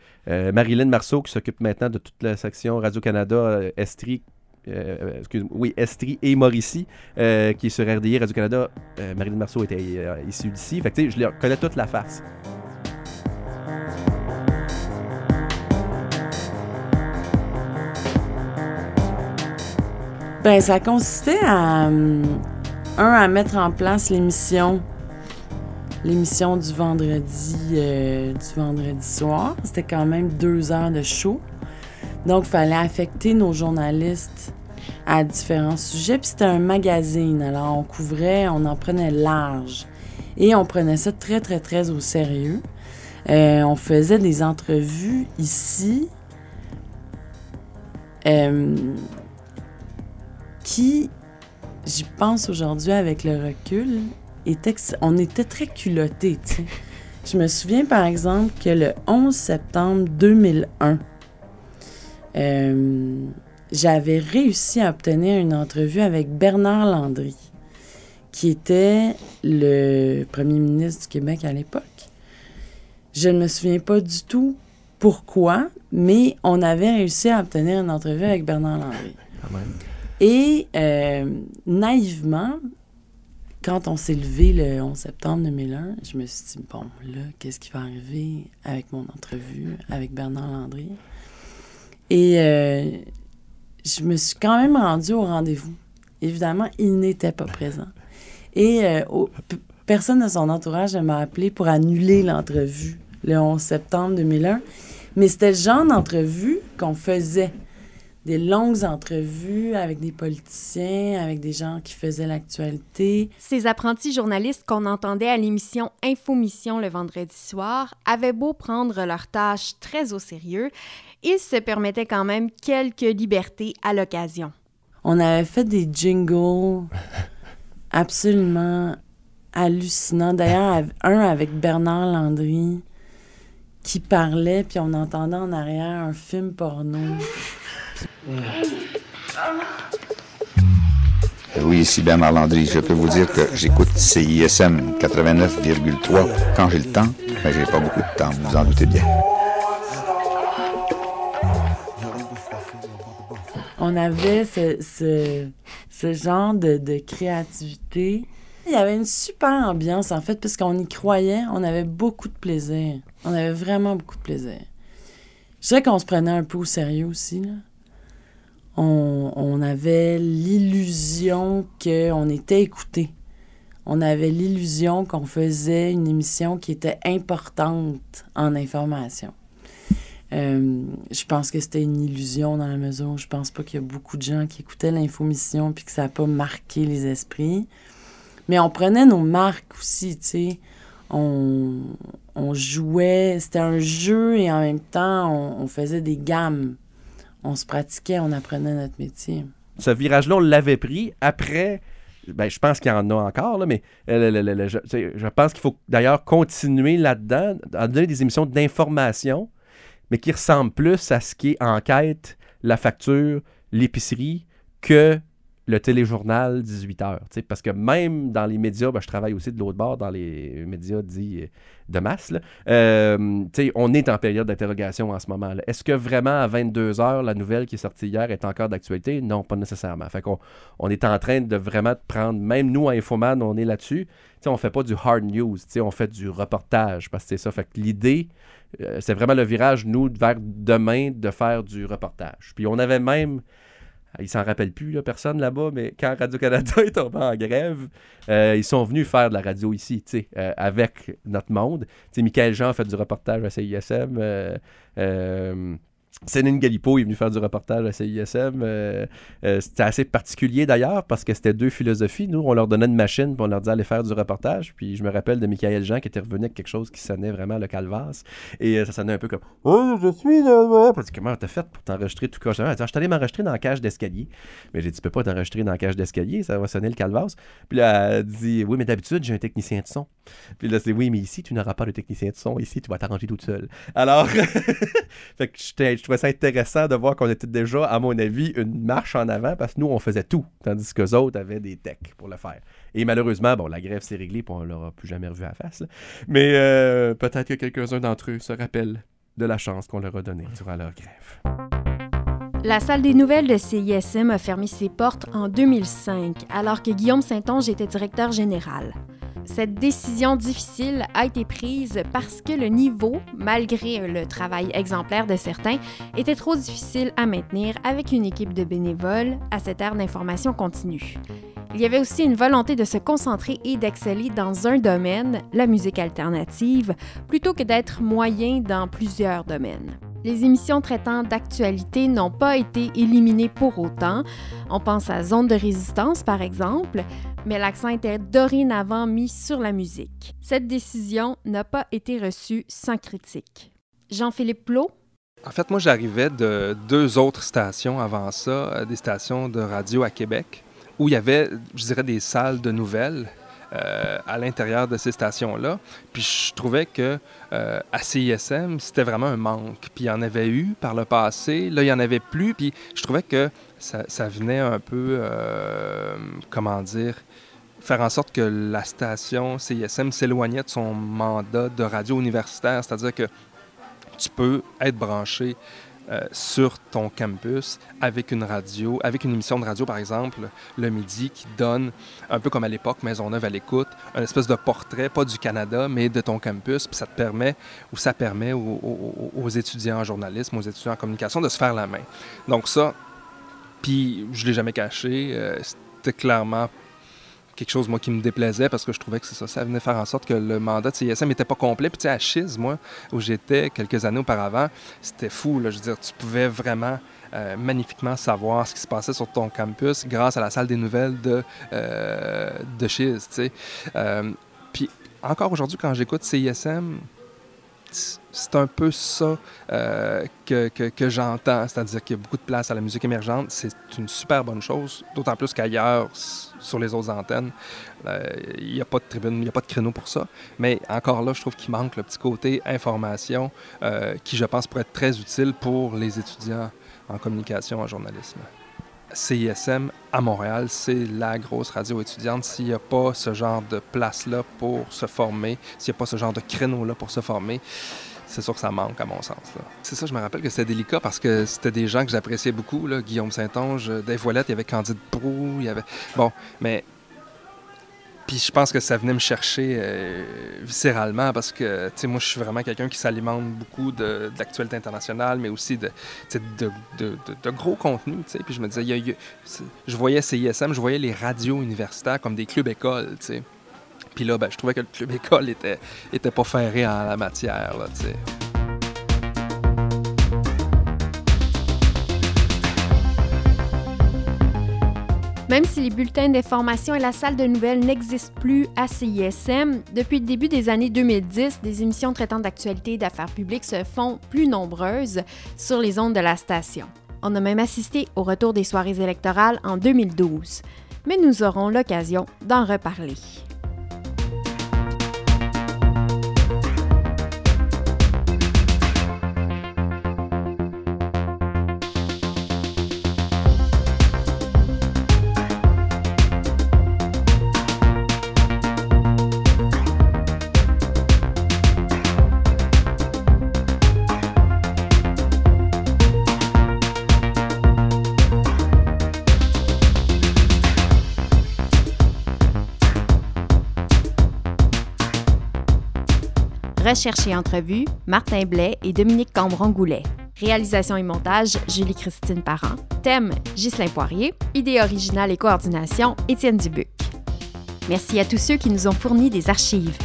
Marilyn Marceau, qui s'occupe maintenant de toute la section Radio-Canada, euh, Estrie, euh, excuse oui, Estrie et Mauricie, euh, qui est sur RDI, Radio-Canada. Euh, Marilyn Marceau était euh, issue d'ici. Fait que, je connais toute la face. Ben, ça consistait à, un, à mettre en place l'émission, l'émission du vendredi, euh, du vendredi soir. C'était quand même deux heures de show. Donc, il fallait affecter nos journalistes à différents sujets. Puis c'était un magazine, alors on couvrait, on en prenait large. Et on prenait ça très, très, très au sérieux. Euh, on faisait des entrevues ici. Euh, qui, j'y pense aujourd'hui avec le recul, était on était très culottés. Je me souviens par exemple que le 11 septembre 2001, euh, j'avais réussi à obtenir une entrevue avec Bernard Landry, qui était le premier ministre du Québec à l'époque. Je ne me souviens pas du tout pourquoi, mais on avait réussi à obtenir une entrevue avec Bernard Landry. Et euh, naïvement, quand on s'est levé le 11 septembre 2001, je me suis dit, bon, là, qu'est-ce qui va arriver avec mon entrevue avec Bernard Landry? Et euh, je me suis quand même rendue au rendez-vous. Évidemment, il n'était pas présent. Et euh, personne de son entourage ne m'a appelé pour annuler l'entrevue le 11 septembre 2001. Mais c'était le genre d'entrevue qu'on faisait. Des longues entrevues avec des politiciens, avec des gens qui faisaient l'actualité. Ces apprentis journalistes qu'on entendait à l'émission Infomission le vendredi soir avaient beau prendre leurs tâches très au sérieux, ils se permettaient quand même quelques libertés à l'occasion. On avait fait des jingles absolument hallucinants. D'ailleurs, un avec Bernard Landry qui parlait, puis on entendait en arrière un film porno. Oui, ici Bernard Landry. Je peux vous dire que j'écoute CISM 89,3 quand j'ai le temps, mais j'ai pas beaucoup de temps, vous vous en doutez bien. On avait ce, genre de, créativité. Il y avait une super ambiance, en fait, puisqu'on y croyait. On avait beaucoup de plaisir. On avait vraiment beaucoup de plaisir. Je dirais qu'on se prenait un peu au sérieux aussi. On, on avait l'illusion qu'on était écouté. On avait l'illusion qu'on faisait une émission qui était importante en information. Euh, je pense que c'était une illusion dans la mesure où je pense pas qu'il y a beaucoup de gens qui écoutaient l'infomission puis que ça n'a pas marqué les esprits. Mais on prenait nos marques aussi, tu sais. On, on jouait, c'était un jeu et en même temps, on, faisait des gammes. On se pratiquait, on apprenait notre métier. Ce virage-là, on l'avait pris après ben, je pense qu'il y en a encore, là, mais euh, je, je pense qu'il faut d'ailleurs continuer là-dedans, à donner des émissions d'information, mais qui ressemblent plus à ce qui est enquête, la facture, l'épicerie, que le téléjournal 18 heures. tu sais, Parce que même dans les médias, ben, je travaille aussi de l'autre bord dans les médias dits euh, de masse. euh, on est en période d'interrogation en ce moment. Est-ce que vraiment à 22 heures, la nouvelle qui est sortie hier est encore d'actualité? Non, pas nécessairement. Fait on est en train de vraiment prendre, même nous, à Infoman, on est là-dessus. On fait pas du hard news, on fait du reportage parce que c'est ça. Fait l'idée, euh, c'est vraiment le virage, nous, vers demain, de faire du reportage. Puis on avait même, il s'en rappelle plus, personne là-bas, mais quand Radio-Canada est tombé en grève, euh, ils sont venus faire de la radio ici, tu euh, avec notre monde. Tu Michael Jean a fait du reportage à CISM. Céline Galipo est venue faire du reportage à CISM. euh, euh, c'était assez particulier d'ailleurs parce que c'était deux philosophies. Nous, on leur donnait une machine puis on leur disait aller faire du reportage. Puis je me rappelle de Michael Jean qui était revenu avec quelque chose qui sonnait vraiment le calvasse. Et euh, ça sonnait un peu comme Oh, je suis là. Parce que comment t'as fait pour t'enregistrer tout dit, Ah, Je suis m'enregistrer dans la cage d'escalier. Mais j'ai dit Tu peux pas t'enregistrer dans la cage d'escalier, ça va sonner le calvasse. Puis là, elle dit Oui, mais d'habitude, j'ai un technicien de son. Puis là, c'est Oui, mais ici, tu n'auras pas de technicien de son. Ici, tu vas t'arranger toute seule. Alors, fait que j'étais- trouvais ça intéressant de voir qu'on était déjà, à mon avis, une marche en avant parce que nous, on faisait tout, tandis que les autres avaient des techs pour le faire. Et malheureusement, bon, la grève s'est réglée puis on l'aura plus jamais revu à la face. Mais euh, peut-être que quelques-uns d'entre eux se rappellent de la chance qu'on leur a donnée durant leur grève. La salle des nouvelles de CISM a fermé ses portes en 2005, alors que Guillaume Saint-Onge était directeur général. Cette décision difficile a été prise parce que le niveau, malgré le travail exemplaire de certains, était trop difficile à maintenir avec une équipe de bénévoles à cette ère d'information continue. Il y avait aussi une volonté de se concentrer et d'exceller dans un domaine, la musique alternative, plutôt que d'être moyen dans plusieurs domaines. Les émissions traitant d'actualité n'ont pas été éliminées pour autant. On pense à Zone de résistance, par exemple, mais l'accent était dorénavant mis sur la musique. Cette décision n'a pas été reçue sans critique. Jean-Philippe Plot, En fait, moi, j'arrivais de deux autres stations avant ça, euh, des stations de radio à Québec, où il y avait, je dirais, des salles de nouvelles euh, à l'intérieur de ces stations-là. Puis je trouvais que euh, à CISM, c'était vraiment un manque. Puis il y en avait eu par le passé, là, il n'y en avait plus. Puis je trouvais que ça, venait un peu, euh, comment dire, faire en sorte que la station CISM s'éloignait de son mandat de radio universitaire, c'est-à-dire que tu peux être branché euh, sur ton campus avec une radio, avec une émission de radio, par exemple, le midi, qui donne, un peu comme à l'époque, Maisonneuve à l'écoute, un espèce de portrait, pas du Canada, mais de ton campus. Puis ça te permet, ou ça permet aux, étudiants en journalisme, aux étudiants en communication de se faire la main. Donc ça, puis je l'ai jamais caché, euh, c'était clairement quelque chose, moi, qui me déplaisait parce que je trouvais que c'est ça, ça venait faire en sorte que le mandat de CISM n'était pas complet. Puis, tu sais, à Chiz, moi, où j'étais quelques années auparavant, c'était fou, là. Je veux dire, tu pouvais vraiment euh, magnifiquement savoir ce qui se passait sur ton campus grâce à la salle des nouvelles de, euh, de tu sais. Euh, puis, encore aujourd'hui, quand j'écoute CISM, c'est un peu ça euh, que, que- que j'entends, c'est-à-dire qu'il y a beaucoup de place à la musique émergente. C'est une super bonne chose, d'autant plus qu'ailleurs, sur les autres antennes, euh, il n'y a pas de tribune, il n'y a pas de créneau pour ça. Mais encore là, je trouve qu'il manque le petit côté information euh, qui, je pense, pourrait être très utile pour les étudiants en communication, en journalisme. CISM à Montréal, c'est la grosse radio étudiante. S'il n'y a pas ce genre de place-là pour se former, s'il n'y a pas ce genre de créneau-là pour se former, c'est sûr que ça manque à mon sens. C'est ça, je me rappelle que c'était délicat parce que c'était des gens que j'appréciais beaucoup. Là. Guillaume Saint-Onge, euh, Dave Ouellette, il y avait Candide Brou, il y avait... Bon, mais... Puis je pense que ça venait me chercher euh, viscéralement parce que, tu sais, moi, je suis vraiment quelqu'un qui s'alimente beaucoup de, l'actualité internationale, mais aussi de, de, gros contenus, tu sais. Puis je me disais, y a- je voyais CISM, je voyais les radios universitaires comme des clubs écoles, tu sais. Puis là, ben, je trouvais que le club école était, pas ferré en la matière. Même si les bulletins d'information et la salle de nouvelles n'existent plus à CISM, depuis le début des années 2010, des émissions traitant d'actualité et d'affaires publiques se font plus nombreuses sur les ondes de la station. On a même assisté au retour des soirées électorales en 2012. mais nous aurons l'occasion d'en reparler. Recherche et entrevue, Martin Blais et Dominique Cambron-Goulet. Réalisation et montage, Julie-Christine Parent. Thème, Ghislain Poirier. Idée originale et coordination, Étienne Dubuc. Merci à tous ceux qui nous ont fourni des archives.